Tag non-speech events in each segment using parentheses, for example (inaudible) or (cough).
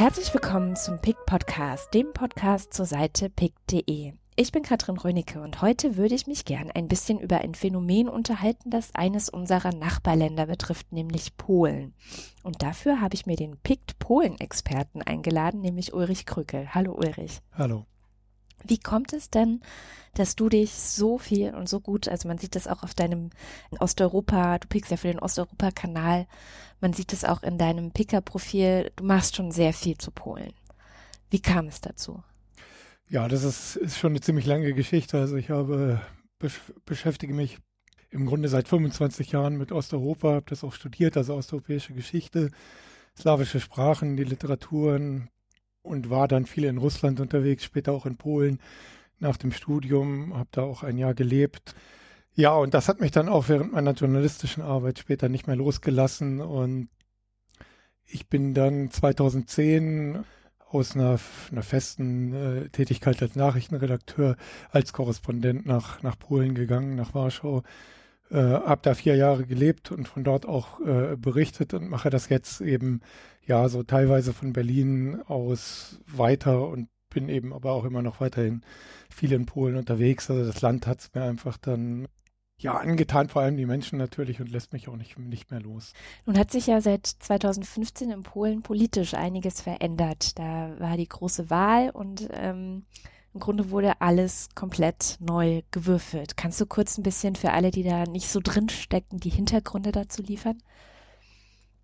Herzlich willkommen zum PIC Podcast, dem Podcast zur Seite pick.de. Ich bin Katrin Rönicke und heute würde ich mich gern ein bisschen über ein Phänomen unterhalten, das eines unserer Nachbarländer betrifft, nämlich Polen. Und dafür habe ich mir den PICT Polen-Experten eingeladen, nämlich Ulrich Krückel. Hallo Ulrich. Hallo. Wie kommt es denn, dass du dich so viel und so gut, also man sieht das auch auf deinem Osteuropa, du pickst ja für den Osteuropa-Kanal, man sieht es auch in deinem Picker-Profil, du machst schon sehr viel zu Polen. Wie kam es dazu? Ja, das ist, ist schon eine ziemlich lange Geschichte. Also ich habe beschäftige mich im Grunde seit 25 Jahren mit Osteuropa, habe das auch studiert, also osteuropäische Geschichte, slawische Sprachen, die Literaturen, und war dann viel in Russland unterwegs, später auch in Polen nach dem Studium, habe da auch ein Jahr gelebt. Ja, und das hat mich dann auch während meiner journalistischen Arbeit später nicht mehr losgelassen und ich bin dann 2010 aus einer, einer festen äh, Tätigkeit als Nachrichtenredakteur als Korrespondent nach, nach Polen gegangen, nach Warschau. Äh, habe da vier Jahre gelebt und von dort auch äh, berichtet und mache das jetzt eben ja, so teilweise von Berlin aus weiter und bin eben aber auch immer noch weiterhin viel in Polen unterwegs. Also das Land hat es mir einfach dann ja angetan, vor allem die Menschen natürlich und lässt mich auch nicht, nicht mehr los. Nun hat sich ja seit 2015 in Polen politisch einiges verändert. Da war die große Wahl und ähm, im Grunde wurde alles komplett neu gewürfelt. Kannst du kurz ein bisschen für alle, die da nicht so drin stecken, die Hintergründe dazu liefern?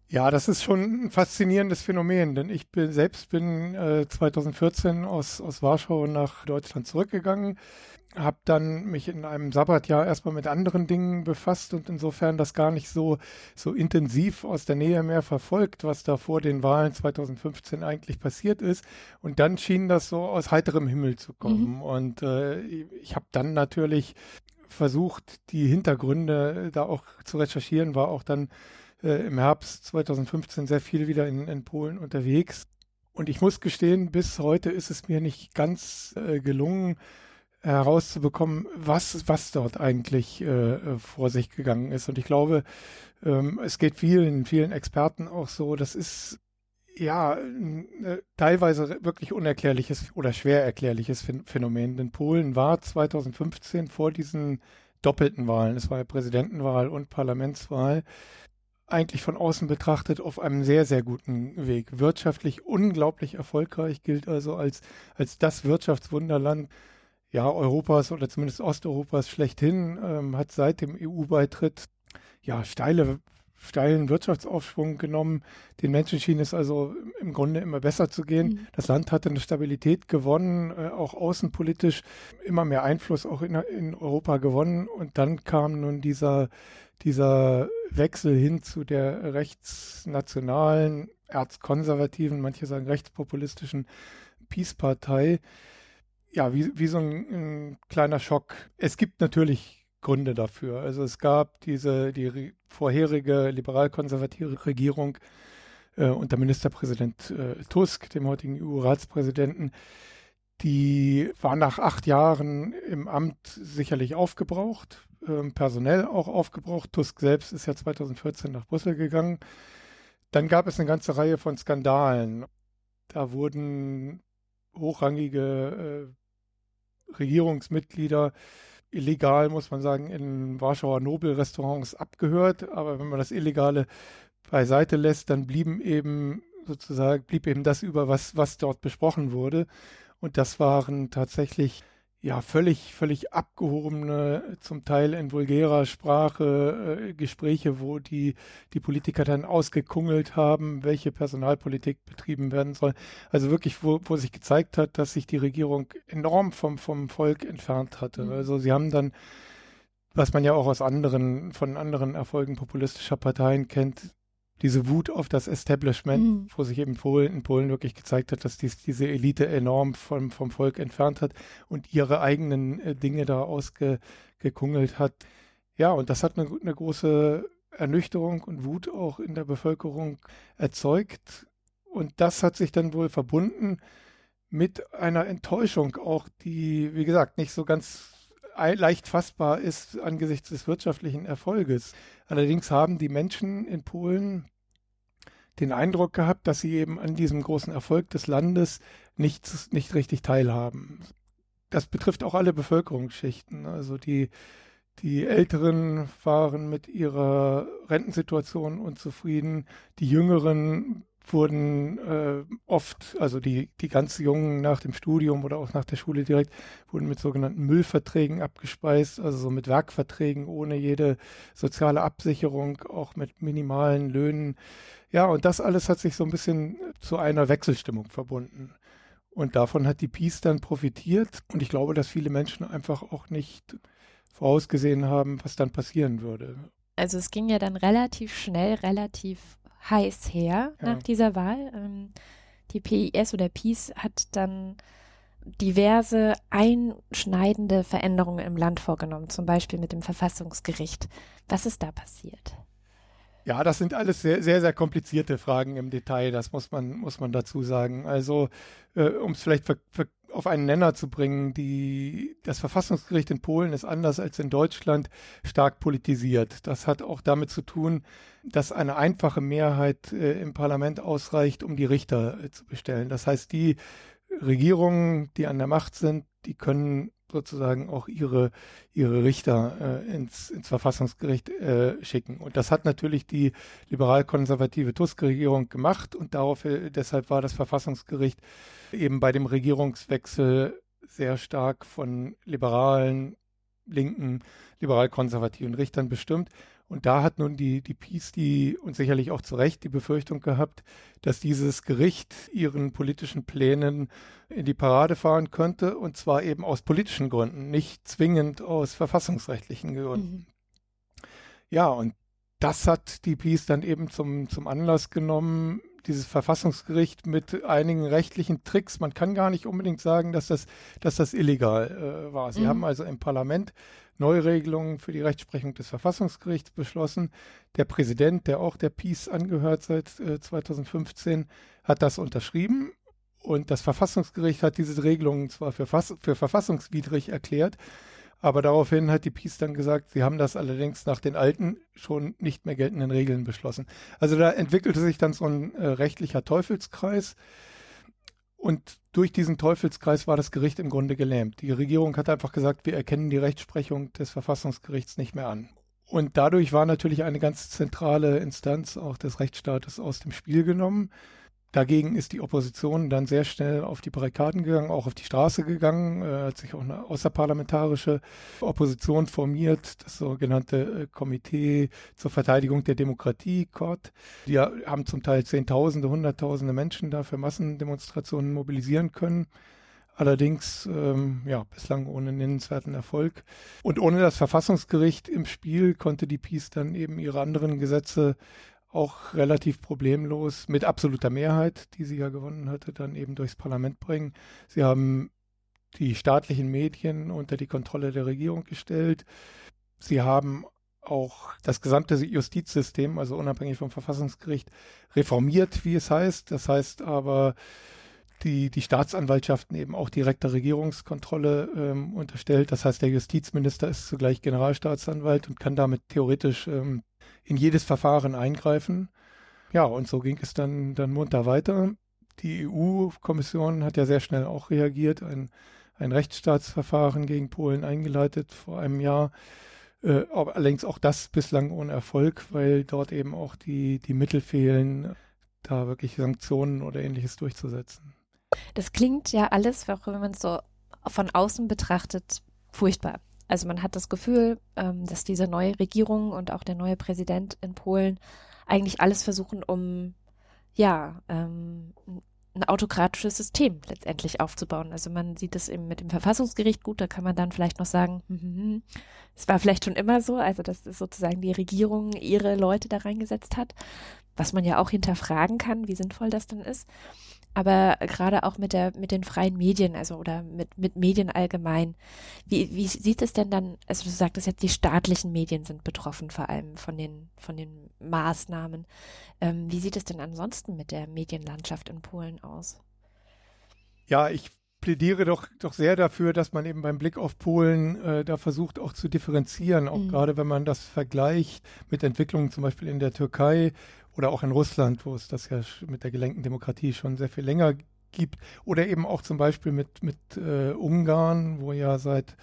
Ja, das ist schon ein faszinierendes Phänomen, denn ich bin, selbst bin äh, 2014 aus, aus Warschau nach Deutschland zurückgegangen, habe dann mich in einem Sabbatjahr erstmal mit anderen Dingen befasst und insofern das gar nicht so, so intensiv aus der Nähe mehr verfolgt, was da vor den Wahlen 2015 eigentlich passiert ist. Und dann schien das so aus heiterem Himmel zu kommen. Mhm. Und äh, ich habe dann natürlich versucht, die Hintergründe da auch zu recherchieren, war auch dann äh, im Herbst 2015 sehr viel wieder in, in Polen unterwegs. Und ich muss gestehen, bis heute ist es mir nicht ganz äh, gelungen, herauszubekommen, was, was dort eigentlich äh, vor sich gegangen ist. Und ich glaube, ähm, es geht vielen, vielen Experten auch so, das ist ja äh, teilweise wirklich unerklärliches oder schwer erklärliches Phänomen. Denn Polen war 2015 vor diesen doppelten Wahlen, es war ja Präsidentenwahl und Parlamentswahl, eigentlich von außen betrachtet auf einem sehr, sehr guten Weg. Wirtschaftlich unglaublich erfolgreich, gilt also als, als das Wirtschaftswunderland ja, Europas oder zumindest Osteuropas schlechthin, ähm, hat seit dem EU-Beitritt ja steile steilen Wirtschaftsaufschwung genommen. Den Menschen schien es also im Grunde immer besser zu gehen. Mhm. Das Land hatte eine Stabilität gewonnen, äh, auch außenpolitisch immer mehr Einfluss auch in, in, Europa gewonnen. Und dann kam nun dieser, dieser Wechsel hin zu der rechtsnationalen, erzkonservativen, manche sagen rechtspopulistischen Peace-Partei. Ja, wie, wie so ein, ein kleiner Schock. Es gibt natürlich Gründe dafür. Also es gab diese, die vorherige liberal-konservative Regierung äh, unter Ministerpräsident äh, Tusk, dem heutigen EU-Ratspräsidenten, die war nach acht Jahren im Amt sicherlich aufgebraucht, äh, personell auch aufgebraucht. Tusk selbst ist ja 2014 nach Brüssel gegangen. Dann gab es eine ganze Reihe von Skandalen. Da wurden hochrangige äh, Regierungsmitglieder illegal, muss man sagen, in Warschauer Nobelrestaurants abgehört. Aber wenn man das Illegale beiseite lässt, dann blieben eben sozusagen, blieb eben das über, was, was dort besprochen wurde. Und das waren tatsächlich ja völlig, völlig abgehobene, zum Teil in vulgärer Sprache äh, Gespräche, wo die, die Politiker dann ausgekungelt haben, welche Personalpolitik betrieben werden soll. Also wirklich, wo, wo sich gezeigt hat, dass sich die Regierung enorm vom, vom Volk entfernt hatte. Mhm. Also sie haben dann, was man ja auch aus anderen, von anderen Erfolgen populistischer Parteien kennt, diese Wut auf das Establishment, mhm. wo sich eben Polen, in Polen wirklich gezeigt hat, dass dies, diese Elite enorm vom, vom Volk entfernt hat und ihre eigenen äh, Dinge da ausgekungelt hat. Ja, und das hat eine, eine große Ernüchterung und Wut auch in der Bevölkerung erzeugt. Und das hat sich dann wohl verbunden mit einer Enttäuschung auch, die, wie gesagt, nicht so ganz leicht fassbar ist angesichts des wirtschaftlichen Erfolges. Allerdings haben die Menschen in Polen den Eindruck gehabt, dass sie eben an diesem großen Erfolg des Landes nicht, nicht richtig teilhaben. Das betrifft auch alle Bevölkerungsschichten. Also die, die Älteren waren mit ihrer Rentensituation unzufrieden, die Jüngeren wurden äh, oft, also die, die ganz Jungen nach dem Studium oder auch nach der Schule direkt, wurden mit sogenannten Müllverträgen abgespeist, also so mit Werkverträgen ohne jede soziale Absicherung, auch mit minimalen Löhnen. Ja, und das alles hat sich so ein bisschen zu einer Wechselstimmung verbunden. Und davon hat die Peace dann profitiert. Und ich glaube, dass viele Menschen einfach auch nicht vorausgesehen haben, was dann passieren würde. Also es ging ja dann relativ schnell, relativ heiß her ja. nach dieser Wahl. Ähm, die PIS oder PiS hat dann diverse einschneidende Veränderungen im Land vorgenommen, zum Beispiel mit dem Verfassungsgericht. Was ist da passiert? Ja, das sind alles sehr, sehr, sehr komplizierte Fragen im Detail, das muss man, muss man dazu sagen. Also, äh, um es vielleicht ver, ver, auf einen Nenner zu bringen, die, das Verfassungsgericht in Polen ist anders als in Deutschland stark politisiert. Das hat auch damit zu tun, dass eine einfache Mehrheit äh, im Parlament ausreicht, um die Richter äh, zu bestellen. Das heißt, die Regierungen, die an der Macht sind, die können sozusagen auch ihre, ihre Richter äh, ins, ins Verfassungsgericht äh, schicken. Und das hat natürlich die liberal-konservative Tusk-Regierung gemacht und darauf, äh, deshalb war das Verfassungsgericht eben bei dem Regierungswechsel sehr stark von liberalen, linken, liberal-konservativen Richtern bestimmt. Und da hat nun die, die Peace, die und sicherlich auch zu Recht die Befürchtung gehabt, dass dieses Gericht ihren politischen Plänen in die Parade fahren könnte, und zwar eben aus politischen Gründen, nicht zwingend aus verfassungsrechtlichen Gründen. Mhm. Ja, und das hat die Peace dann eben zum, zum Anlass genommen, dieses Verfassungsgericht mit einigen rechtlichen Tricks. Man kann gar nicht unbedingt sagen, dass das, dass das illegal äh, war. Sie mhm. haben also im Parlament Neuregelungen für die Rechtsprechung des Verfassungsgerichts beschlossen. Der Präsident, der auch der Peace angehört seit äh, 2015, hat das unterschrieben. Und das Verfassungsgericht hat diese Regelungen zwar für, für verfassungswidrig erklärt, aber daraufhin hat die Peace dann gesagt, sie haben das allerdings nach den alten, schon nicht mehr geltenden Regeln beschlossen. Also da entwickelte sich dann so ein äh, rechtlicher Teufelskreis. Und durch diesen Teufelskreis war das Gericht im Grunde gelähmt. Die Regierung hat einfach gesagt, wir erkennen die Rechtsprechung des Verfassungsgerichts nicht mehr an. Und dadurch war natürlich eine ganz zentrale Instanz auch des Rechtsstaates aus dem Spiel genommen. Dagegen ist die Opposition dann sehr schnell auf die Barrikaden gegangen, auch auf die Straße gegangen, äh, hat sich auch eine außerparlamentarische Opposition formiert, das sogenannte äh, Komitee zur Verteidigung der Demokratie, CORD. Die haben zum Teil Zehntausende, Hunderttausende Menschen da für Massendemonstrationen mobilisieren können. Allerdings, ähm, ja, bislang ohne nennenswerten Erfolg. Und ohne das Verfassungsgericht im Spiel konnte die Peace dann eben ihre anderen Gesetze auch relativ problemlos mit absoluter Mehrheit, die sie ja gewonnen hatte, dann eben durchs Parlament bringen. Sie haben die staatlichen Medien unter die Kontrolle der Regierung gestellt. Sie haben auch das gesamte Justizsystem, also unabhängig vom Verfassungsgericht, reformiert, wie es heißt. Das heißt aber, die, die Staatsanwaltschaften eben auch direkter Regierungskontrolle ähm, unterstellt. Das heißt, der Justizminister ist zugleich Generalstaatsanwalt und kann damit theoretisch ähm, in jedes Verfahren eingreifen. Ja, und so ging es dann, dann munter weiter. Die EU-Kommission hat ja sehr schnell auch reagiert, ein, ein Rechtsstaatsverfahren gegen Polen eingeleitet vor einem Jahr. Äh, allerdings auch das bislang ohne Erfolg, weil dort eben auch die, die Mittel fehlen, da wirklich Sanktionen oder ähnliches durchzusetzen. Das klingt ja alles, wenn man es so von außen betrachtet, furchtbar. Also man hat das Gefühl, ähm, dass diese neue Regierung und auch der neue Präsident in Polen eigentlich alles versuchen, um ja ähm, ein autokratisches System letztendlich aufzubauen. Also man sieht es eben mit dem Verfassungsgericht gut, da kann man dann vielleicht noch sagen, hm, hm, hm, es war vielleicht schon immer so, also dass sozusagen die Regierung ihre Leute da reingesetzt hat, was man ja auch hinterfragen kann, wie sinnvoll das dann ist aber gerade auch mit der mit den freien Medien, also oder mit mit Medien allgemein. Wie wie sieht es denn dann? Also du sagtest jetzt, die staatlichen Medien sind betroffen vor allem von den von den Maßnahmen. Ähm, wie sieht es denn ansonsten mit der Medienlandschaft in Polen aus? Ja, ich plädiere doch, doch sehr dafür, dass man eben beim Blick auf Polen äh, da versucht auch zu differenzieren, auch mhm. gerade wenn man das vergleicht mit Entwicklungen zum Beispiel in der Türkei oder auch in Russland, wo es das ja mit der gelenkten Demokratie schon sehr viel länger gibt. Oder eben auch zum Beispiel mit, mit äh, Ungarn, wo ja seit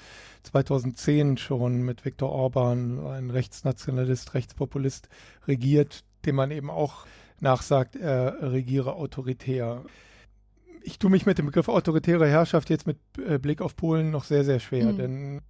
2010 schon mit Viktor Orban ein Rechtsnationalist, Rechtspopulist regiert, dem man eben auch nachsagt, er regiere autoritär. Ich tue mich mit dem Begriff autoritäre Herrschaft jetzt mit äh, Blick auf Polen noch sehr, sehr schwer, mhm. denn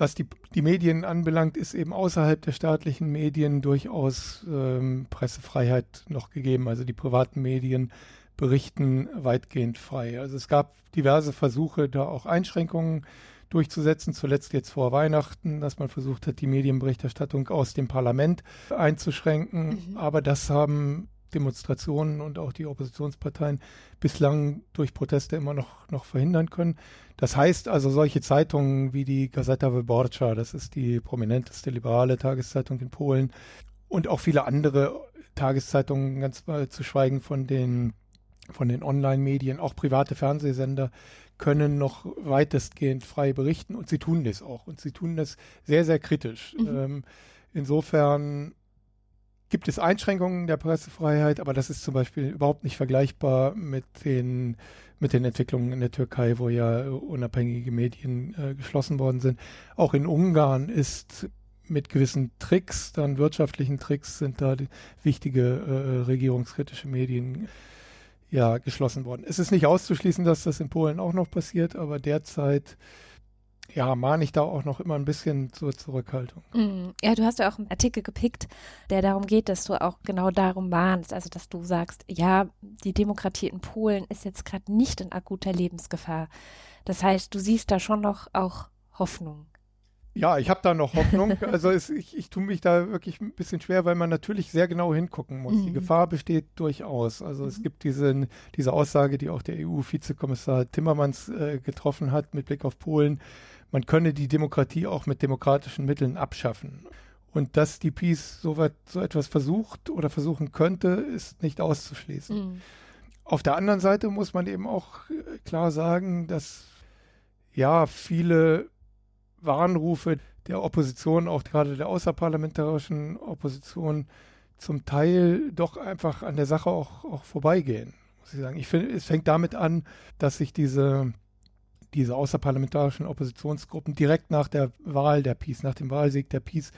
was die, die Medien anbelangt, ist eben außerhalb der staatlichen Medien durchaus ähm, Pressefreiheit noch gegeben. Also die privaten Medien berichten weitgehend frei. Also es gab diverse Versuche, da auch Einschränkungen durchzusetzen, zuletzt jetzt vor Weihnachten, dass man versucht hat, die Medienberichterstattung aus dem Parlament einzuschränken. Mhm. Aber das haben Demonstrationen und auch die Oppositionsparteien bislang durch Proteste immer noch, noch verhindern können. Das heißt also, solche Zeitungen wie die Gazeta Wyborcza, das ist die prominenteste liberale Tageszeitung in Polen, und auch viele andere Tageszeitungen, ganz mal zu schweigen von den, von den Online-Medien, auch private Fernsehsender, können noch weitestgehend frei berichten und sie tun das auch. Und sie tun das sehr, sehr kritisch. Mhm. Ähm, insofern gibt es Einschränkungen der Pressefreiheit, aber das ist zum Beispiel überhaupt nicht vergleichbar mit den, mit den Entwicklungen in der Türkei, wo ja unabhängige Medien äh, geschlossen worden sind. Auch in Ungarn ist mit gewissen Tricks, dann wirtschaftlichen Tricks, sind da wichtige äh, regierungskritische Medien ja geschlossen worden. Es ist nicht auszuschließen, dass das in Polen auch noch passiert, aber derzeit ja, mahne ich da auch noch immer ein bisschen zur Zurückhaltung. Mm, ja, du hast ja auch einen Artikel gepickt, der darum geht, dass du auch genau darum mahnst, also dass du sagst, ja, die Demokratie in Polen ist jetzt gerade nicht in akuter Lebensgefahr. Das heißt, du siehst da schon noch auch Hoffnung. Ja, ich habe da noch Hoffnung. (laughs) Also es, ich, ich tue mich da wirklich ein bisschen schwer, weil man natürlich sehr genau hingucken muss. Mhm. Die Gefahr besteht durchaus. Also mhm. es gibt diese, diese Aussage, die auch der EU-Vizekommissar Timmermans äh, getroffen hat mit Blick auf Polen, man könne die Demokratie auch mit demokratischen Mitteln abschaffen. Und dass die Peace so, weit, so etwas versucht oder versuchen könnte, ist nicht auszuschließen. Mhm. Auf der anderen Seite muss man eben auch äh, klar sagen, dass ja viele Warnrufe der Opposition, auch gerade der außerparlamentarischen Opposition, zum Teil doch einfach an der Sache auch, auch vorbeigehen, muss ich sagen. Ich finde, es fängt damit an, dass sich diese diese außerparlamentarischen Oppositionsgruppen direkt nach der Wahl der Peace, nach dem Wahlsieg der Peace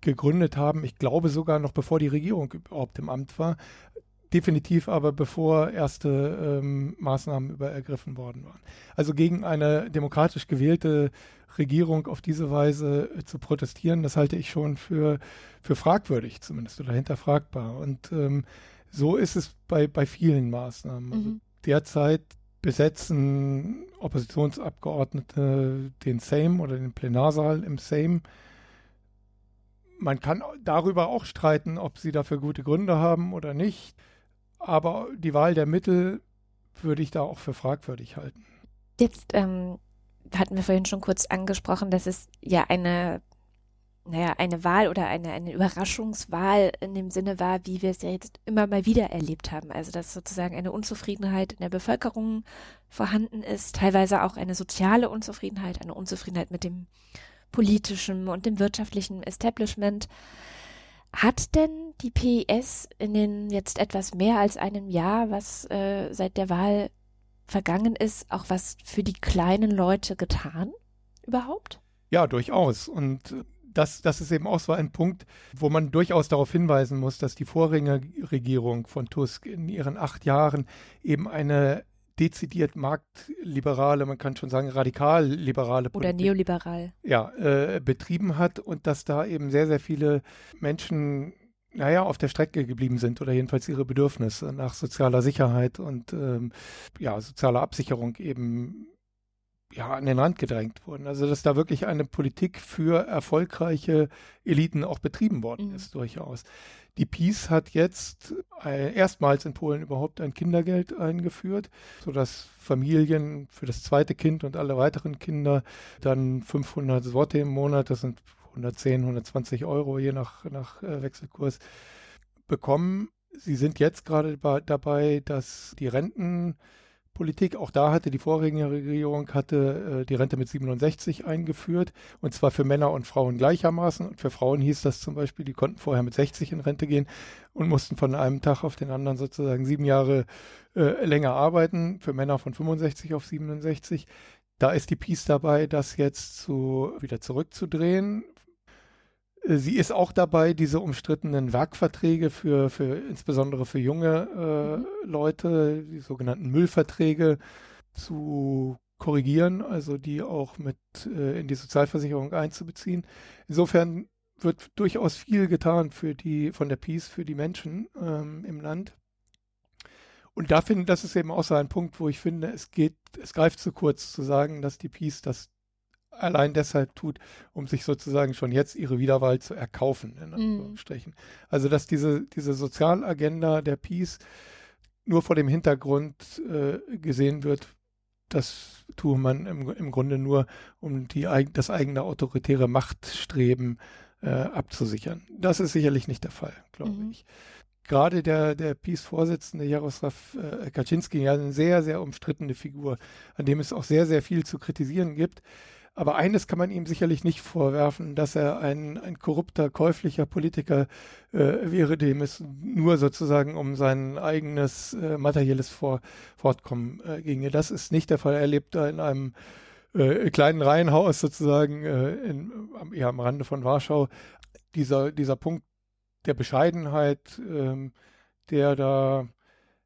gegründet haben. Ich glaube sogar noch bevor die Regierung überhaupt im Amt war. Definitiv aber bevor erste ähm, Maßnahmen über ergriffen worden waren. Also gegen eine demokratisch gewählte Regierung auf diese Weise äh, zu protestieren, das halte ich schon für, für fragwürdig zumindest oder hinterfragbar. Und ähm, so ist es bei, bei vielen Maßnahmen. Also mhm. derzeit besetzen Oppositionsabgeordnete den Sejm oder den Plenarsaal im Sejm. Man kann darüber auch streiten, ob sie dafür gute Gründe haben oder nicht. Aber die Wahl der Mittel würde ich da auch für fragwürdig halten. Jetzt ähm, hatten wir vorhin schon kurz angesprochen, dass es ja eine naja, eine Wahl oder eine, eine Überraschungswahl in dem Sinne war, wie wir es ja jetzt immer mal wieder erlebt haben. Also, dass sozusagen eine Unzufriedenheit in der Bevölkerung vorhanden ist, teilweise auch eine soziale Unzufriedenheit, eine Unzufriedenheit mit dem politischen und dem wirtschaftlichen Establishment. Hat denn die PIS in den jetzt etwas mehr als einem Jahr, was äh, seit der Wahl vergangen ist, auch was für die kleinen Leute getan überhaupt? Ja, durchaus. Und das, das ist eben auch so ein Punkt, wo man durchaus darauf hinweisen muss, dass die Vorgängerregierung von Tusk in ihren acht Jahren eben eine dezidiert marktliberale, man kann schon sagen radikal-liberale Politik. Oder neoliberal. Ja, äh, betrieben hat und dass da eben sehr, sehr viele Menschen naja, auf der Strecke geblieben sind oder jedenfalls ihre Bedürfnisse nach sozialer Sicherheit und ähm, ja, sozialer Absicherung eben ja, an den Rand gedrängt wurden. Also dass da wirklich eine Politik für erfolgreiche Eliten auch betrieben worden mhm. ist, durchaus. Die Peace hat jetzt äh, erstmals in Polen überhaupt ein Kindergeld eingeführt, sodass Familien für das zweite Kind und alle weiteren Kinder dann 500 Zloty im Monat, das sind 110, 120 Euro je nach, nach äh, Wechselkurs, bekommen. Sie sind jetzt gerade dabei, dass die Renten Politik. Auch da hatte die Vorgängerregierung hatte äh, die Rente mit 67 eingeführt und zwar für Männer und Frauen gleichermaßen. Und für Frauen hieß das zum Beispiel, die konnten vorher mit 60 in Rente gehen und mussten von einem Tag auf den anderen sozusagen sieben Jahre äh, länger arbeiten. Für Männer von 65 auf 67. Da ist die Peace dabei, das jetzt zu, wieder zurückzudrehen. Äh, sie ist auch dabei, diese umstrittenen Werkverträge für, für insbesondere für junge äh, mhm. Leute, die sogenannten Müllverträge, zu korrigieren, also die auch mit äh, in die Sozialversicherung einzubeziehen. Insofern wird durchaus viel getan für die von der Peace für die Menschen ähm, im Land. Und da finde, das ist eben auch so ein Punkt, wo ich finde, es geht, es greift zu kurz zu sagen, dass die Peace das allein deshalb tut, um sich sozusagen schon jetzt ihre Wiederwahl zu erkaufen, in mhm. Anführungsstrichen. Mm. Also, dass diese, diese Sozialagenda der Peace nur vor dem Hintergrund äh, gesehen wird, das tue man im, im Grunde nur, um die, das eigene autoritäre Machtstreben äh, abzusichern. Das ist sicherlich nicht der Fall, glaube mm. ich. Gerade der, der Peace-Vorsitzende Jaroslav äh, Kaczynski, ja, eine sehr, sehr umstrittene Figur, an dem es auch sehr, sehr viel zu kritisieren gibt. Aber eines kann man ihm sicherlich nicht vorwerfen, dass er ein, ein korrupter, käuflicher Politiker äh, wäre, dem es nur sozusagen um sein eigenes äh, materielles Vor Fortkommen äh, ginge. Das ist nicht der Fall. Er lebt da in einem äh, kleinen Reihenhaus sozusagen äh, in, ja, am Rande von Warschau. Dieser, dieser Punkt der Bescheidenheit, ähm, der da,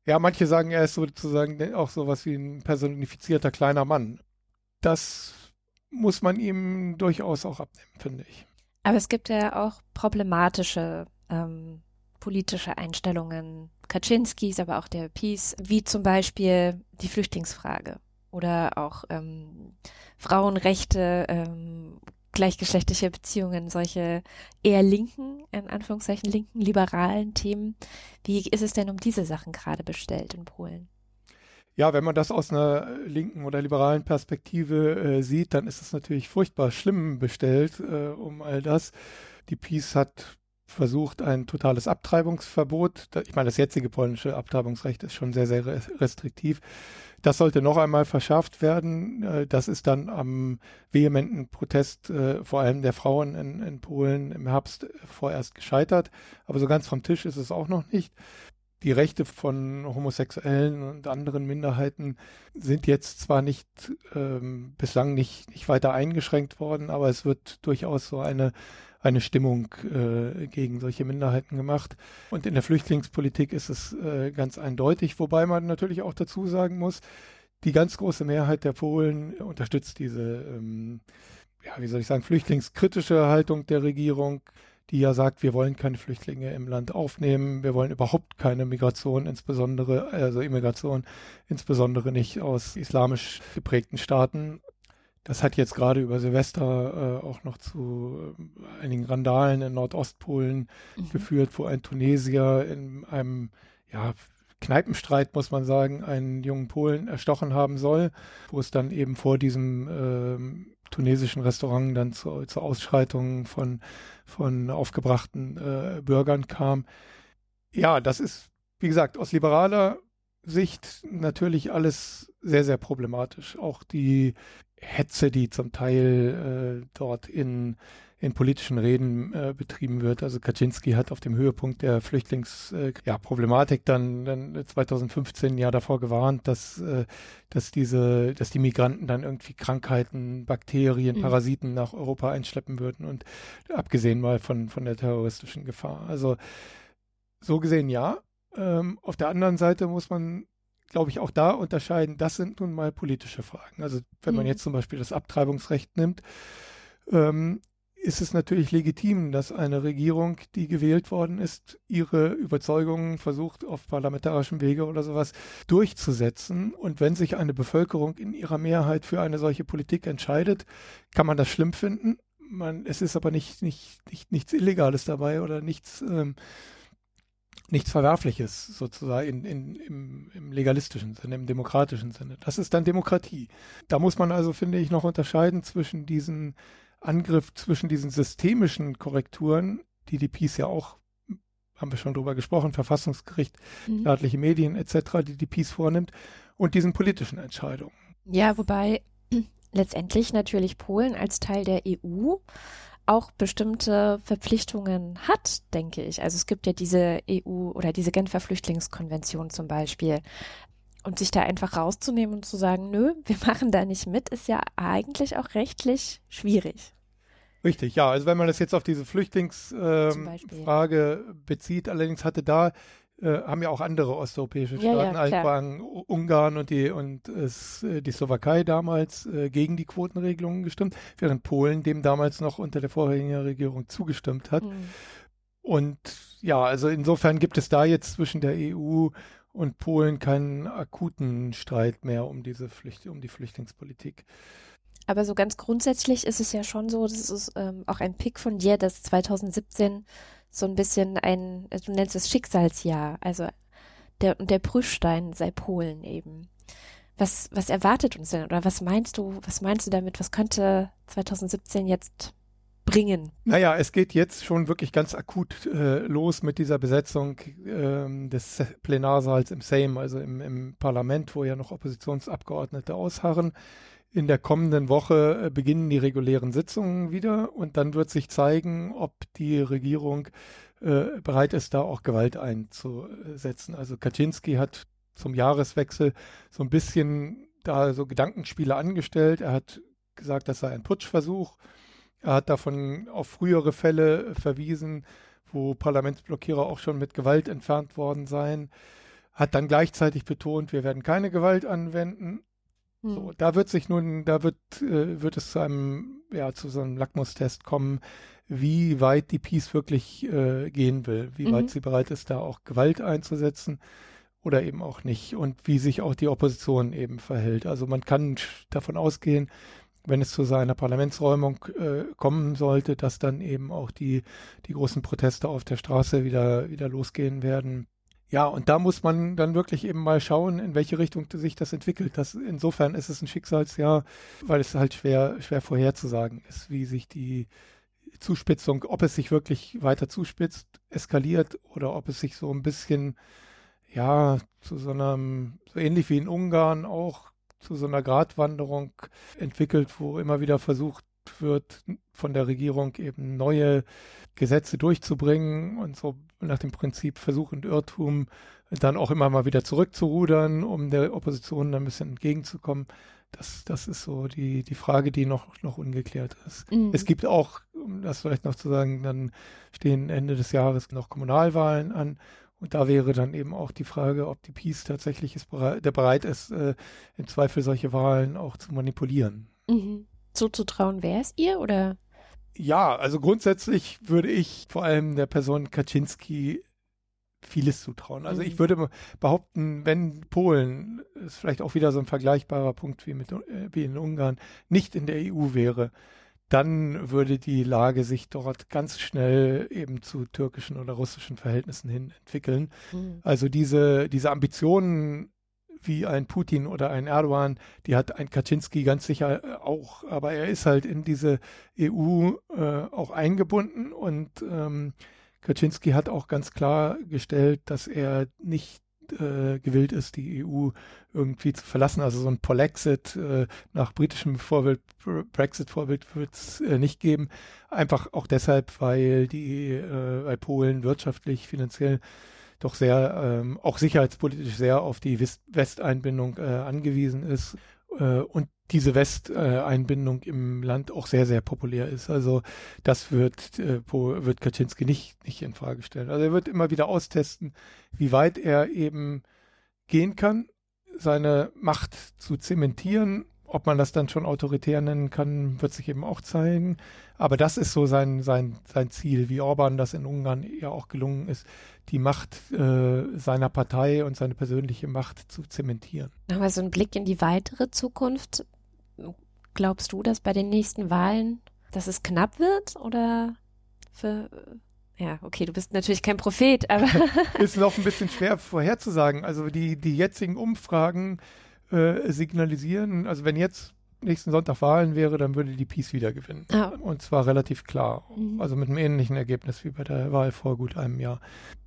ja, manche sagen, er ist sozusagen auch sowas wie ein personifizierter kleiner Mann. Das muss man ihm durchaus auch abnehmen, finde ich. Aber es gibt ja auch problematische ähm, politische Einstellungen Kaczynskis, aber auch der Peace, wie zum Beispiel die Flüchtlingsfrage oder auch ähm, Frauenrechte, ähm, gleichgeschlechtliche Beziehungen, solche eher linken, in Anführungszeichen linken, liberalen Themen. Wie ist es denn um diese Sachen gerade bestellt in Polen? Ja, wenn man das aus einer linken oder liberalen Perspektive äh, sieht, dann ist es natürlich furchtbar schlimm bestellt äh, um all das. Die Peace hat versucht, ein totales Abtreibungsverbot. Ich meine, das jetzige polnische Abtreibungsrecht ist schon sehr, sehr restriktiv. Das sollte noch einmal verschärft werden. Äh, das ist dann am vehementen Protest äh, vor allem der Frauen in, in Polen im Herbst vorerst gescheitert. Aber so ganz vom Tisch ist es auch noch nicht die Rechte von Homosexuellen und anderen Minderheiten sind jetzt zwar nicht ähm, bislang nicht, nicht weiter eingeschränkt worden, aber es wird durchaus so eine, eine Stimmung äh, gegen solche Minderheiten gemacht. Und in der Flüchtlingspolitik ist es äh, ganz eindeutig, wobei man natürlich auch dazu sagen muss, die ganz große Mehrheit der Polen unterstützt diese, ähm, ja, wie soll ich sagen, flüchtlingskritische Haltung der Regierung die ja sagt, wir wollen keine Flüchtlinge im Land aufnehmen, wir wollen überhaupt keine Migration, insbesondere, also Immigration, insbesondere nicht aus islamisch geprägten Staaten. Das hat jetzt gerade über Silvester äh, auch noch zu äh, einigen Randalen in Nordostpolen mhm. geführt, wo ein Tunesier in einem ja, Kneipenstreit, muss man sagen, einen jungen Polen erstochen haben soll, wo es dann eben vor diesem äh, tunesischen Restaurant dann zu, zu Ausschreitungen von, von aufgebrachten äh, Bürgern kam. Ja, das ist, wie gesagt, aus liberaler Sicht natürlich alles sehr, sehr problematisch. Auch die Hetze, die zum Teil äh, dort in in politischen Reden äh, betrieben wird. Also Kaczynski hat auf dem Höhepunkt der Flüchtlingsproblematik äh, ja, dann, dann 2015 ja davor gewarnt, dass, äh, dass diese, dass die Migranten dann irgendwie Krankheiten, Bakterien, mhm. Parasiten nach Europa einschleppen würden und abgesehen mal von, von der terroristischen Gefahr. Also so gesehen ja. Ähm, auf der anderen Seite muss man glaube ich, auch da unterscheiden, das sind nun mal politische Fragen. Also wenn man mhm. jetzt zum Beispiel das Abtreibungsrecht nimmt, ähm, ist es natürlich legitim, dass eine Regierung, die gewählt worden ist, ihre Überzeugungen versucht, auf parlamentarischem Wege oder sowas durchzusetzen. Und wenn sich eine Bevölkerung in ihrer Mehrheit für eine solche Politik entscheidet, kann man das schlimm finden. Man, es ist aber nicht, nicht, nicht, nichts Illegales dabei oder nichts, ähm, nichts Verwerfliches sozusagen in, in, im, im legalistischen Sinne, im demokratischen Sinne. Das ist dann Demokratie. Da muss man also, finde ich, noch unterscheiden zwischen diesen Angriff zwischen diesen systemischen Korrekturen, die die Peace ja auch, haben wir schon drüber gesprochen, Verfassungsgericht, mhm. staatliche Medien etc., die die Peace vornimmt, und diesen politischen Entscheidungen. Ja, wobei (clears throat) letztendlich natürlich Polen als Teil der EU auch bestimmte Verpflichtungen hat, denke ich. Also es gibt ja diese EU oder diese Genfer Flüchtlingskonvention zum Beispiel. Und sich da einfach rauszunehmen und zu sagen, nö, wir machen da nicht mit, ist ja eigentlich auch rechtlich schwierig. Richtig, ja. Also wenn man das jetzt auf diese Flüchtlingsfrage ähm, bezieht, allerdings hatte da äh, haben ja auch andere osteuropäische Staaten, ja, ja, Ungarn und die und es, äh, die Slowakei damals äh, gegen die Quotenregelungen gestimmt, während Polen dem damals noch unter der vorherigen Regierung zugestimmt hat. Mhm. Und ja, also insofern gibt es da jetzt zwischen der EU und Polen keinen akuten Streit mehr um diese Flücht um die Flüchtlingspolitik. Aber so ganz grundsätzlich ist es ja schon so, das ist ähm, auch ein Pick von dir, dass 2017 so ein bisschen ein, du nennst es Schicksalsjahr, also der, der Prüfstein sei Polen eben. Was, was erwartet uns denn oder was meinst du, was meinst du damit, was könnte 2017 jetzt bringen? Naja, es geht jetzt schon wirklich ganz akut äh, los mit dieser Besetzung äh, des Plenarsaals im Sejm, also im, im Parlament, wo ja noch Oppositionsabgeordnete ausharren. In der kommenden Woche äh, beginnen die regulären Sitzungen wieder und dann wird sich zeigen, ob die Regierung äh, bereit ist, da auch Gewalt einzusetzen. Also Kaczynski hat zum Jahreswechsel so ein bisschen da so Gedankenspiele angestellt. Er hat gesagt, das sei ein Putschversuch. Er hat davon auf frühere Fälle verwiesen, wo Parlamentsblockierer auch schon mit Gewalt entfernt worden seien. Hat dann gleichzeitig betont, wir werden keine Gewalt anwenden. So, hm. da wird sich nun, da wird, äh, wird es zu einem, ja, zu so einem Lackmustest kommen, wie weit die Peace wirklich äh, gehen will, wie mhm. weit sie bereit ist, da auch Gewalt einzusetzen oder eben auch nicht und wie sich auch die Opposition eben verhält. Also man kann davon ausgehen, wenn es zu seiner Parlamentsräumung äh, kommen sollte, dass dann eben auch die, die großen Proteste auf der Straße wieder, wieder losgehen werden. Ja, und da muss man dann wirklich eben mal schauen, in welche Richtung sich das entwickelt. Das, insofern ist es ein Schicksalsjahr, weil es halt schwer, schwer vorherzusagen ist, wie sich die Zuspitzung, ob es sich wirklich weiter zuspitzt, eskaliert oder ob es sich so ein bisschen, ja, zu so einem, so ähnlich wie in Ungarn auch, zu so einer Gratwanderung entwickelt, wo immer wieder versucht wird, von der Regierung eben neue Gesetze durchzubringen und so nach dem Prinzip Versuch und Irrtum dann auch immer mal wieder zurückzurudern, um der Opposition dann ein bisschen entgegenzukommen. Das, das ist so die, die Frage, die noch, noch ungeklärt ist. Mhm. Es gibt auch, um das vielleicht noch zu sagen, dann stehen Ende des Jahres noch Kommunalwahlen an. Und da wäre dann eben auch die Frage, ob die Peace tatsächlich ist, der bereit ist, äh, im Zweifel solche Wahlen auch zu manipulieren. Mhm. Zuzutrauen wäre es ihr oder? Ja, also grundsätzlich würde ich vor allem der Person Kaczynski vieles zutrauen. Also ich mhm. würde behaupten, wenn Polen, ist vielleicht auch wieder so ein vergleichbarer Punkt wie, mit, äh, wie in Ungarn, nicht in der EU wäre, dann würde die Lage sich dort ganz schnell eben zu türkischen oder russischen Verhältnissen hin entwickeln. Mhm. Also diese, diese Ambitionen wie ein Putin oder ein Erdogan, die hat ein Kaczynski ganz sicher äh, auch, aber er ist halt in diese EU äh, auch eingebunden und ähm, Kaczynski hat auch ganz klar gestellt, dass er nicht äh, gewillt ist, die EU irgendwie zu verlassen. Also so ein Polexit äh, nach britischem Vorbild, Brexit-Vorbild wird es äh, nicht geben. Einfach auch deshalb, weil die, äh, weil Polen wirtschaftlich, finanziell doch sehr, ähm, auch sicherheitspolitisch sehr auf die Westeinbindung äh, angewiesen ist äh, und diese Westeinbindung im Land auch sehr, sehr populär ist. Also das wird, äh, wird Kaczynski nicht, nicht in Frage stellen. Also er wird immer wieder austesten, wie weit er eben gehen kann, seine Macht zu zementieren ob man das dann schon autoritär nennen kann, wird sich eben auch zeigen. Aber das ist so sein, sein, sein Ziel, wie Orban das in Ungarn ja auch gelungen ist, die Macht äh, seiner Partei und seine persönliche Macht zu zementieren. Aber so ein Blick in die weitere Zukunft. Glaubst du, dass bei den nächsten Wahlen, dass es knapp wird oder für ja, okay, du bist natürlich kein Prophet, aber. (laughs) ist noch ein bisschen schwer vorherzusagen. Also die, die jetzigen Umfragen äh, signalisieren, also wenn jetzt nächsten Sonntag Wahlen wäre, dann würde die Peace wieder gewinnen. Ah. Und zwar relativ klar. Mhm. Also mit einem ähnlichen Ergebnis wie bei der Wahl vor gut einem Jahr.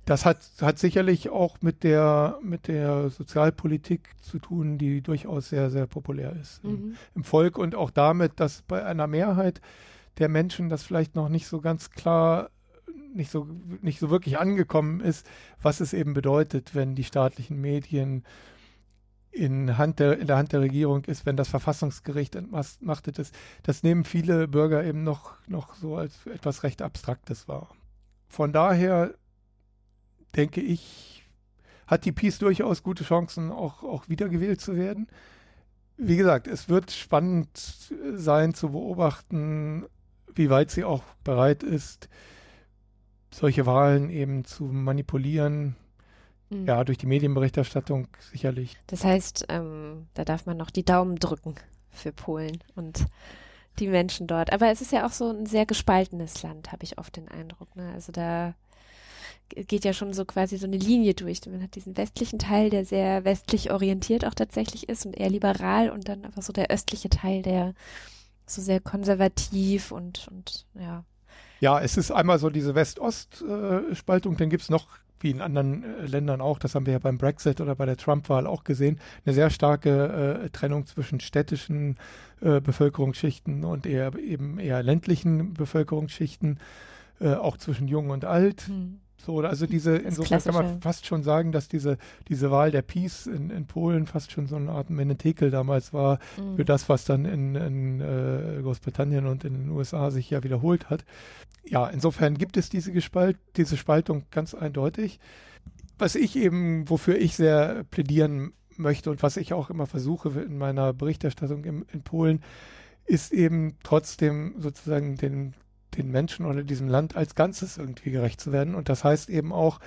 Das hat, hat sicherlich auch mit der, mit der Sozialpolitik zu tun, die durchaus sehr, sehr populär ist im, Mhm. im Volk und auch damit, dass bei einer Mehrheit der Menschen das vielleicht noch nicht so ganz klar nicht so, nicht so wirklich angekommen ist, was es eben bedeutet, wenn die staatlichen Medien in, Hand der, in der Hand der Regierung ist, wenn das Verfassungsgericht entmachtet ist. Das nehmen viele Bürger eben noch, noch so als etwas recht Abstraktes wahr. Von daher denke ich, hat die Peace durchaus gute Chancen, auch, auch wiedergewählt zu werden. Wie gesagt, es wird spannend sein zu beobachten, wie weit sie auch bereit ist, solche Wahlen eben zu manipulieren. Mhm. Ja, durch die Medienberichterstattung sicherlich. Das heißt, ähm, da darf man noch die Daumen drücken für Polen und die Menschen dort. Aber es ist ja auch so ein sehr gespaltenes Land, habe ich oft den Eindruck. Ne? Also da geht ja schon so quasi so eine Linie durch. Man hat diesen westlichen Teil, der sehr westlich orientiert auch tatsächlich ist und eher liberal und dann einfach so der östliche Teil, der so sehr konservativ und, und ja. Ja, es ist einmal so diese West-Ost-Spaltung, dann gibt es noch, wie in anderen äh, Ländern auch, das haben wir ja beim Brexit oder bei der Trump-Wahl auch gesehen, eine sehr starke äh, Trennung zwischen städtischen äh, Bevölkerungsschichten und eher eben eher ländlichen Bevölkerungsschichten, äh, auch zwischen Jung und Alt. Hm. So, also diese, insofern kann man fast schon sagen, dass diese, diese Wahl der Peace in, in Polen fast schon so eine Art Menetekel damals war, Hm. für das, was dann in, in äh, Großbritannien und in den USA sich ja wiederholt hat. Ja, insofern gibt es diese, Gespalt, diese Spaltung ganz eindeutig. Was ich eben, wofür ich sehr plädieren möchte und was ich auch immer versuche in meiner Berichterstattung im, in Polen, ist eben trotzdem sozusagen den, den Menschen oder diesem Land als Ganzes irgendwie gerecht zu werden. Und das heißt eben auch,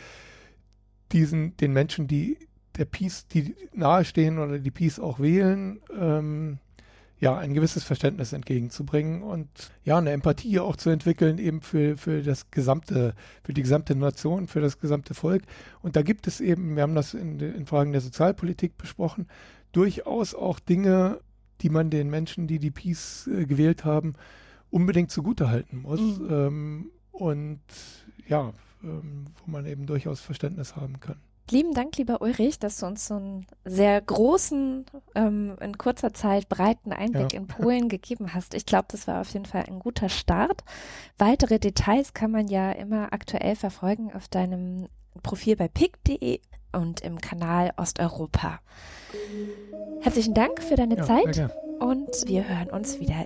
diesen, den Menschen, die der Peace, die nahestehen oder die Peace auch wählen, ähm, ja, ein gewisses Verständnis entgegenzubringen und ja, eine Empathie auch zu entwickeln, eben für, für das gesamte, für die gesamte Nation, für das gesamte Volk. Und da gibt es eben, wir haben das in, in Fragen der Sozialpolitik besprochen, durchaus auch Dinge, die man den Menschen, die die Peace äh, gewählt haben, unbedingt zugutehalten muss. Mhm. Ähm, und ja, ähm, wo man eben durchaus Verständnis haben kann. Lieben Dank, lieber Ulrich, dass du uns so einen sehr großen, ähm, in kurzer Zeit breiten Einblick Ja. in (laughs) Polen gegeben hast. Ich glaube, das war auf jeden Fall ein guter Start. Weitere Details kann man ja immer aktuell verfolgen auf deinem Profil bei pick.de und im Kanal Osteuropa. Herzlichen Dank für deine Ja, Zeit und wir hören uns wieder.